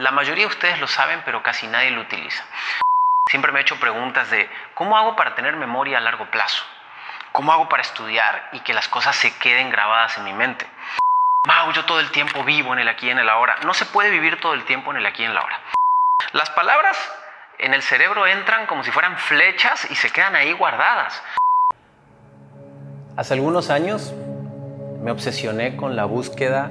La mayoría de ustedes lo saben, pero casi nadie lo utiliza. Siempre me he hecho preguntas de ¿cómo hago para tener memoria a largo plazo? ¿Cómo hago para estudiar y que las cosas se queden grabadas en mi mente? Mau, yo todo el tiempo vivo en el aquí y en el ahora. No se puede vivir todo el tiempo en el aquí y en el ahora. Las palabras en el cerebro entran como si fueran flechas y se quedan ahí guardadas. Hace algunos años me obsesioné con la búsqueda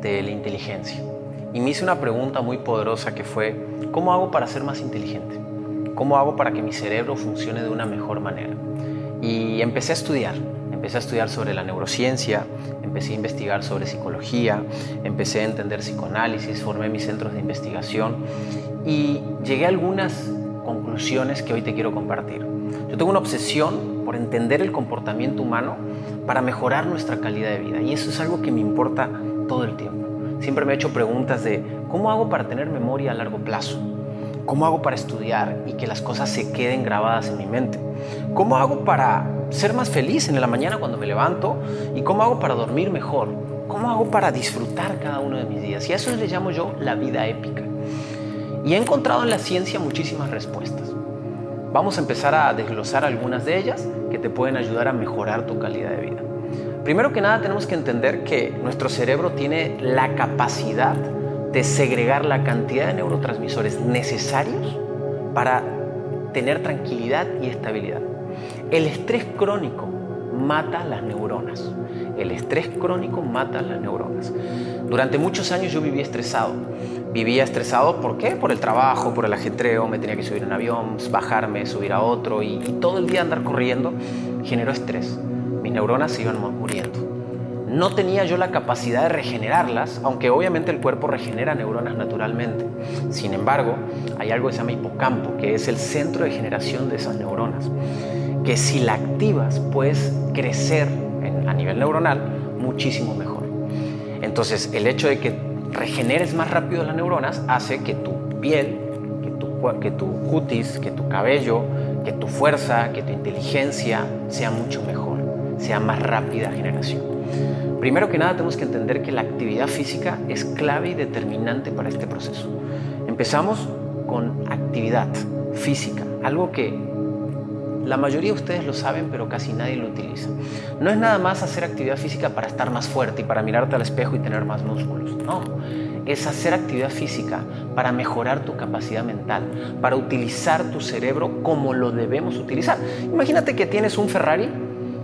de la inteligencia y me hice una pregunta muy poderosa que fue, ¿cómo hago para ser más inteligente? ¿Cómo hago para que mi cerebro funcione de una mejor manera? Y empecé a estudiar, empecé a estudiar sobre la neurociencia, empecé a investigar sobre psicología, empecé a entender psicoanálisis, formé mis centros de investigación y llegué a algunas conclusiones que hoy te quiero compartir. Yo tengo una obsesión por entender el comportamiento humano para mejorar nuestra calidad de vida y eso es algo que me importa todo el tiempo. Siempre me he hecho preguntas de cómo hago para tener memoria a largo plazo, cómo hago para estudiar y que las cosas se queden grabadas en mi mente, cómo hago para ser más feliz en la mañana cuando me levanto y cómo hago para dormir mejor, cómo hago para disfrutar cada uno de mis días. Y a eso le llamo yo la vida épica. Y he encontrado en la ciencia muchísimas respuestas. Vamos a empezar a desglosar algunas de ellas que te pueden ayudar a mejorar tu calidad de vida. Primero que nada tenemos que entender que nuestro cerebro tiene la capacidad de segregar la cantidad de neurotransmisores necesarios para tener tranquilidad y estabilidad. El estrés crónico mata las neuronas. El estrés crónico mata las neuronas. Durante muchos años yo viví estresado. Vivía estresado, ¿por qué? Por el trabajo, por el ajetreo, me tenía que subir en un avión, bajarme, subir a otro y, y todo el día andar corriendo generó estrés mis neuronas se iban muriendo. No tenía yo la capacidad de regenerarlas, aunque obviamente el cuerpo regenera neuronas naturalmente. Sin embargo, hay algo que se llama hipocampo, que es el centro de generación de esas neuronas, que si la activas puedes crecer a nivel neuronal muchísimo mejor. Entonces, el hecho de que regeneres más rápido las neuronas hace que tu piel, que tu, que tu cutis, que tu cabello, que tu fuerza, que tu inteligencia sea mucho mejor sea más rápida generación. Primero que nada tenemos que entender que la actividad física es clave y determinante para este proceso. Empezamos con actividad física, algo que la mayoría de ustedes lo saben, pero casi nadie lo utiliza. No es nada más hacer actividad física para estar más fuerte y para mirarte al espejo y tener más músculos. No, es hacer actividad física para mejorar tu capacidad mental, para utilizar tu cerebro como lo debemos utilizar. Imagínate que tienes un Ferrari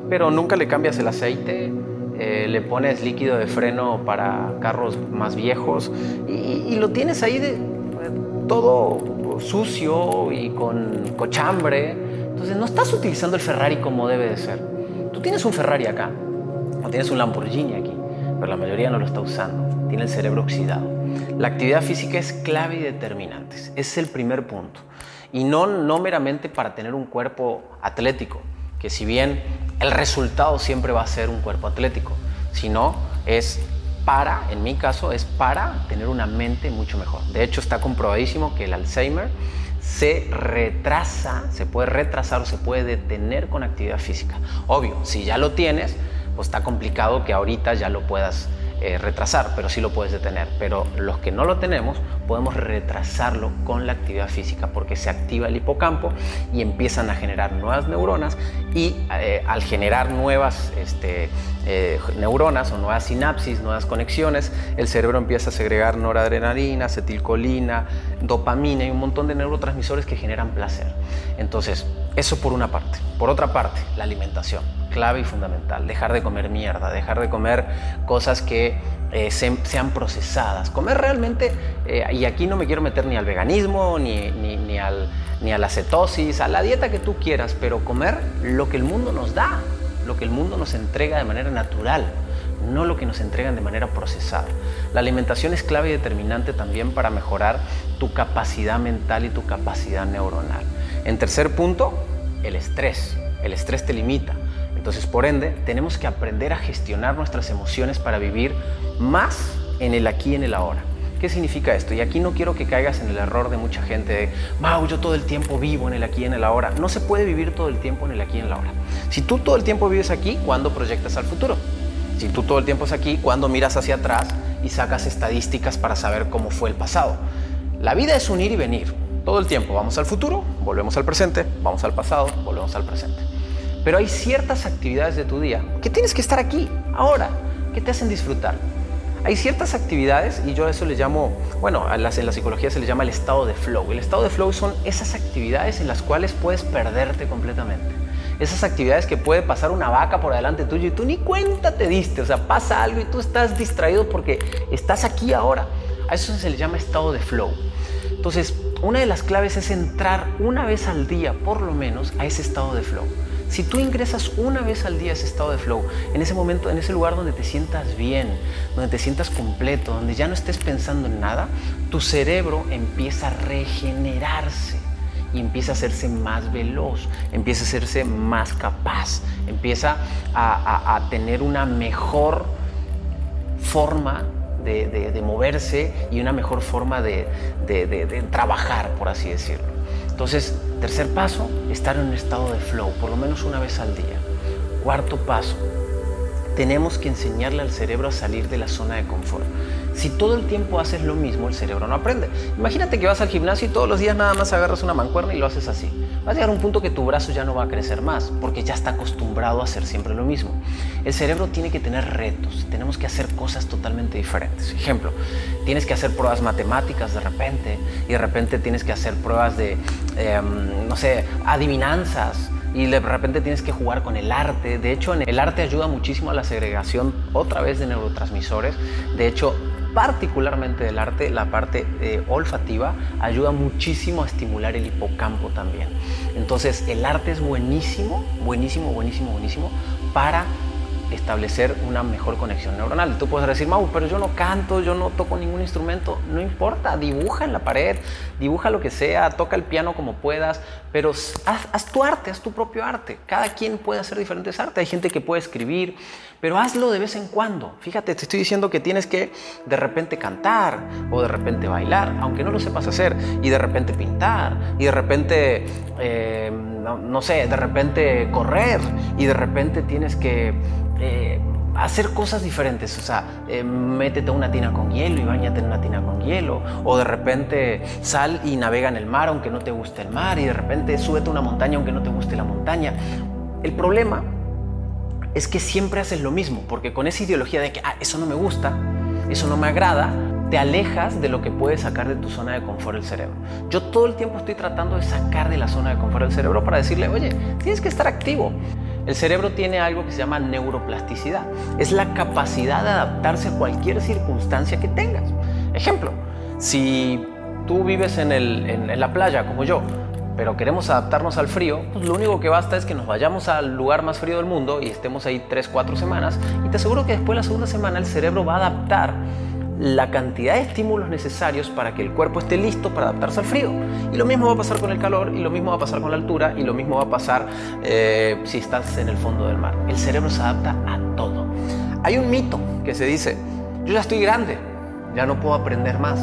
pero nunca le cambias el aceite, eh, le pones líquido de freno para carros más viejos y, lo tienes ahí de, todo sucio y con cochambre. Entonces no estás utilizando el Ferrari como debe de ser. Tú tienes un Ferrari acá, o tienes un Lamborghini aquí, pero la mayoría no lo está usando. Tiene el cerebro oxidado. La actividad física es clave y determinante. Es el primer punto. Y no, no meramente para tener un cuerpo atlético, que si bien el resultado siempre va a ser un cuerpo atlético, sino es para, en mi caso, es para tener una mente mucho mejor. De hecho, está comprobadísimo que el Alzheimer se retrasa, se puede retrasar o se puede detener con actividad física. Obvio, si ya lo tienes, pues está complicado que ahorita ya lo puedas eh, retrasar, pero sí lo puedes detener. Pero los que no lo tenemos, podemos retrasarlo con la actividad física porque se activa el hipocampo y empiezan a generar nuevas neuronas y eh, al generar nuevas este, eh, neuronas o nuevas sinapsis, nuevas conexiones, el cerebro empieza a segregar noradrenalina, acetilcolina, dopamina y un montón de neurotransmisores que generan placer. Entonces, eso por una parte. Por otra parte, la alimentación clave y fundamental. Dejar de comer mierda, dejar de comer cosas que eh, sean procesadas. Comer realmente, eh, y aquí no me quiero meter ni al veganismo, ni, ni, al, ni a la cetosis, a la dieta que tú quieras, pero comer lo que el mundo nos da, lo que el mundo nos entrega de manera natural no lo que nos entregan de manera procesada. La alimentación es clave y determinante también para mejorar tu capacidad mental y tu capacidad neuronal. En tercer punto, el estrés. El estrés te limita. Entonces, por ende, tenemos que aprender a gestionar nuestras emociones para vivir más en el aquí y en el ahora. ¿Qué significa esto? Y aquí no quiero que caigas en el error de mucha gente de, wow, yo todo el tiempo vivo en el aquí y en el ahora. No se puede vivir todo el tiempo en el aquí y en el ahora. Si tú todo el tiempo vives aquí, ¿cuándo proyectas al futuro? Si tú todo el tiempo es aquí, ¿cuándo miras hacia atrás y sacas estadísticas para saber cómo fue el pasado? La vida es un ir y venir. Todo el tiempo vamos al futuro, volvemos al presente, vamos al pasado, volvemos al presente. Pero hay ciertas actividades de tu día que tienes que estar aquí, ahora, que te hacen disfrutar. Hay ciertas actividades, y yo a eso le llamo, bueno, en la psicología se le llama el estado de flow. El estado de flow son esas actividades en las cuales puedes perderte completamente. Esas actividades que puede pasar una vaca por delante tuyo y tú ni cuenta te diste. O sea, pasa algo y tú estás distraído porque estás aquí ahora. A eso se le llama estado de flow. Entonces, una de las claves es entrar una vez al día, por lo menos, a ese estado de flow. Si tú ingresas una vez al día a ese estado de flow, en ese momento, en ese lugar donde te sientas bien, donde te sientas completo, donde ya no estés pensando en nada, tu cerebro empieza a regenerarse y empieza a hacerse más veloz, empieza a hacerse más capaz, empieza a, tener una mejor forma de, moverse y una mejor forma de, de trabajar, por así decirlo. Entonces, tercer paso, estar en un estado de flow, por lo menos una vez al día. Cuarto paso, tenemos que enseñarle al cerebro a salir de la zona de confort. Si todo el tiempo haces lo mismo, el cerebro no aprende. Imagínate que vas al gimnasio y todos los días nada más agarras una mancuerna y lo haces así. Va a llegar un punto que tu brazo ya no va a crecer más, porque ya está acostumbrado a hacer siempre lo mismo. El cerebro tiene que tener retos, tenemos que hacer cosas totalmente diferentes. Ejemplo, tienes que hacer pruebas matemáticas de repente, y de repente tienes que hacer pruebas de, em, no sé, adivinanzas y de repente tienes que jugar con el arte. De hecho, el arte ayuda muchísimo a la segregación otra vez de neurotransmisores. De hecho, particularmente del arte, la parte eh, olfativa ayuda muchísimo a estimular el hipocampo también. Entonces, el arte es buenísimo, buenísimo, buenísimo, buenísimo para establecer una mejor conexión neuronal. Tú puedes decir, Mau, pero yo no canto, yo no toco ningún instrumento. No importa, dibuja en la pared, dibuja lo que sea, toca el piano como puedas, pero haz, tu arte, haz tu propio arte. Cada quien puede hacer diferentes artes. Hay gente que puede escribir, pero hazlo de vez en cuando. Fíjate, te estoy diciendo que tienes que de repente cantar o de repente bailar, aunque no lo sepas hacer, y de repente pintar, y de repente, eh, no sé, de repente correr, y de repente tienes que eh, hacer cosas diferentes, o sea, eh, métete una tina con hielo y bañate en una tina con hielo, o de repente sal y navega en el mar aunque no te guste el mar, y de repente súbete a una montaña aunque no te guste la montaña. El problema es que siempre haces lo mismo, porque con esa ideología de que ah, eso no me gusta, eso no me agrada, te alejas de lo que puede sacar de tu zona de confort el cerebro. Yo todo el tiempo estoy tratando de sacar de la zona de confort el cerebro para decirle, oye, tienes que estar activo. El cerebro tiene algo que se llama neuroplasticidad. Es la capacidad de adaptarse a cualquier circunstancia que tengas. Ejemplo, si tú vives en, la playa como yo, pero queremos adaptarnos al frío, pues lo único que basta es que nos vayamos al lugar más frío del mundo y estemos ahí 3, 4 semanas y te aseguro que después de la segunda semana el cerebro va a adaptar la cantidad de estímulos necesarios para que el cuerpo esté listo para adaptarse al frío. Y lo mismo va a pasar con el calor, y lo mismo va a pasar con la altura, y lo mismo va a pasar eh, si estás en el fondo del mar. El cerebro se adapta a todo. Hay un mito que se dice, yo ya estoy grande, ya no puedo aprender más.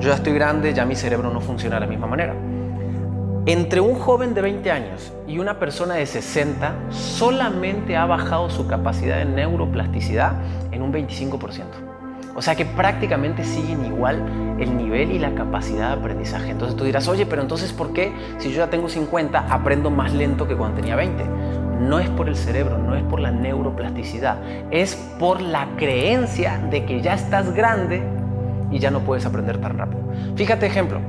Yo ya estoy grande, ya mi cerebro no funciona de la misma manera. Entre un joven de 20 años y una persona de 60 solamente ha bajado su capacidad de neuroplasticidad en un 25%. O sea que prácticamente siguen igual el nivel y la capacidad de aprendizaje. Entonces tú dirás, oye, pero entonces ¿por qué si yo ya tengo 50 aprendo más lento que cuando tenía 20? No es por el cerebro, no es por la neuroplasticidad, es por la creencia de que ya estás grande y ya no puedes aprender tan rápido. Fíjate ejemplo,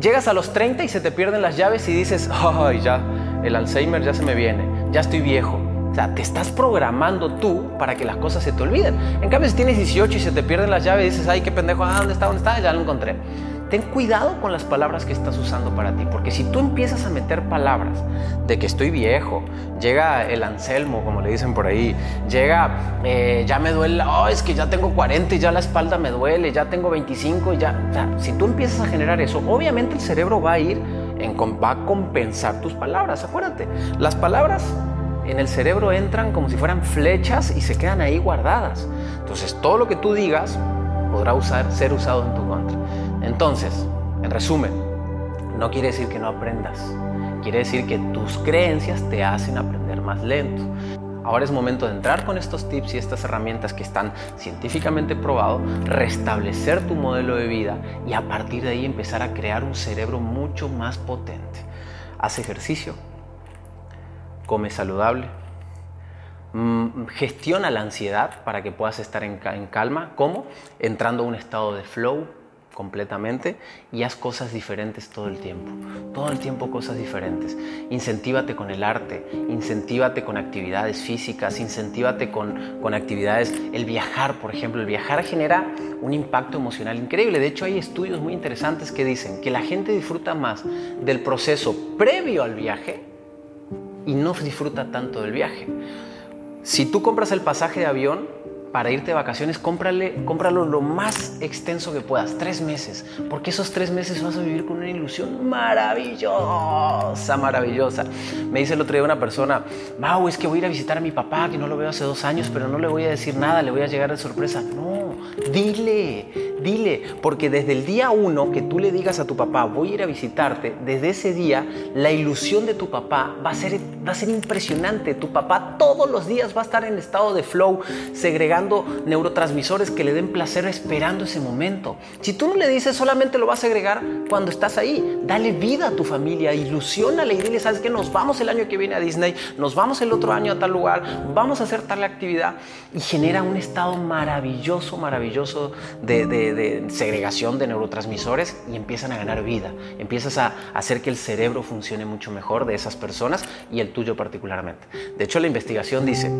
llegas a los 30 y se te pierden las llaves y dices, ay, ya, el Alzheimer ya se me viene, ya estoy viejo o sea, te estás programando tú para que las cosas se te olviden. En cambio, si tienes 18 y se te pierden las llaves dices, ay, qué pendejo, ¿dónde está? ¿Dónde está? Ya lo encontré. Ten cuidado con las palabras que estás usando para ti, porque si tú empiezas a meter palabras de que estoy viejo, llega el Anselmo, como le dicen por ahí, llega, eh, ya me duele, oh, es que ya tengo 40 y ya la espalda me duele, ya tengo 25 y ya, si tú empiezas a generar eso, obviamente el cerebro va a ir, va a compensar tus palabras, acuérdate, las palabras en el cerebro entran como si fueran flechas y se quedan ahí guardadas. Entonces todo lo que tú digas podrá usar, ser usado en tu contra. Entonces, en resumen, no quiere decir que no aprendas, quiere decir que tus creencias te hacen aprender más lento. Ahora es momento de entrar con estos tips y estas herramientas que están científicamente probados, restablecer tu modelo de vida y a partir de ahí empezar a crear un cerebro mucho más potente. Haz ejercicio, come saludable, mm, gestiona la ansiedad para que puedas estar en, calma. ¿Cómo? Entrando a un estado de flow, completamente y haz cosas diferentes todo el tiempo. Todo el tiempo cosas diferentes. Incentívate con el arte, incentívate con actividades físicas, incentívate con, con actividades, el viajar, por ejemplo. El viajar genera un impacto emocional increíble. De hecho, hay estudios muy interesantes que dicen que la gente disfruta más del proceso previo al viaje y no disfruta tanto del viaje. Si tú compras el pasaje de avión, para irte de vacaciones, cómprale, cómpralo lo más extenso que puedas, tres meses, porque esos tres meses vas a vivir con una ilusión maravillosa, maravillosa. Me dice el otro día una persona, Mau, es que voy a ir a visitar a mi papá, que no lo veo hace dos años, pero no le voy a decir nada, le voy a llegar de sorpresa. No, dile, dile, porque desde el día uno que tú le digas a tu papá, voy a ir a visitarte, desde ese día la ilusión de tu papá va a ser, va a ser impresionante. Tu papá todos los días va a estar en estado de flow, neurotransmisores que le den placer esperando ese momento. Si tú no le dices, solamente lo vas a agregar cuando estás ahí. Dale vida a tu familia, ilusionale y dile, ¿sabes qué? Nos vamos el año que viene a Disney, nos vamos el otro año a tal lugar, vamos a hacer tal actividad y genera un estado maravilloso, maravilloso de segregación de neurotransmisores y empiezan a ganar vida. Empiezas a hacer que el cerebro funcione mucho mejor de esas personas y el tuyo particularmente. De hecho, la investigación dice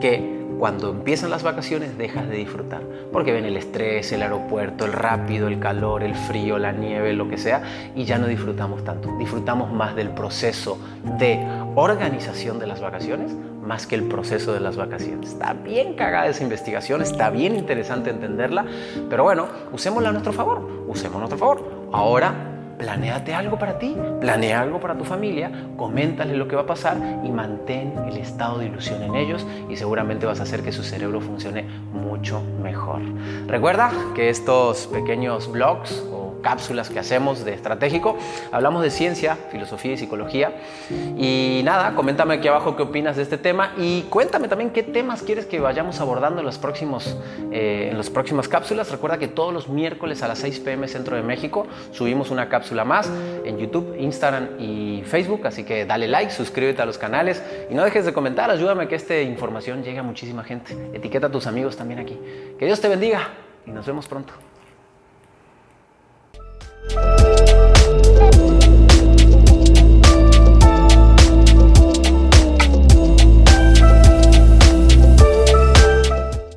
que cuando empiezan las vacaciones dejas de disfrutar, porque ven el estrés, el aeropuerto, el rápido, el calor, el frío, la nieve, lo que sea, y ya no disfrutamos tanto. Disfrutamos más del proceso de organización de las vacaciones más que el proceso de las vacaciones. Está bien cagada esa investigación, está bien interesante entenderla, pero bueno, usémosla a nuestro favor, usémosla a nuestro favor. Ahora planéate algo para ti, planea algo para tu familia, coméntale lo que va a pasar y mantén el estado de ilusión en ellos y seguramente vas a hacer que su cerebro funcione mucho mejor. Recuerda que estos pequeños blogs cápsulas que hacemos de estratégico. Hablamos de ciencia, filosofía y psicología. Y nada, coméntame aquí abajo qué opinas de este tema y cuéntame también qué temas quieres que vayamos abordando en, los próximos, eh, las próximas cápsulas. Recuerda que todos los miércoles a las 6 pm Centro de México subimos una cápsula más en YouTube, Instagram y Facebook. Así que dale like, suscríbete a los canales y no dejes de comentar. Ayúdame que esta información llegue a muchísima gente. Etiqueta a tus amigos también aquí. Que Dios te bendiga y nos vemos pronto. Bye.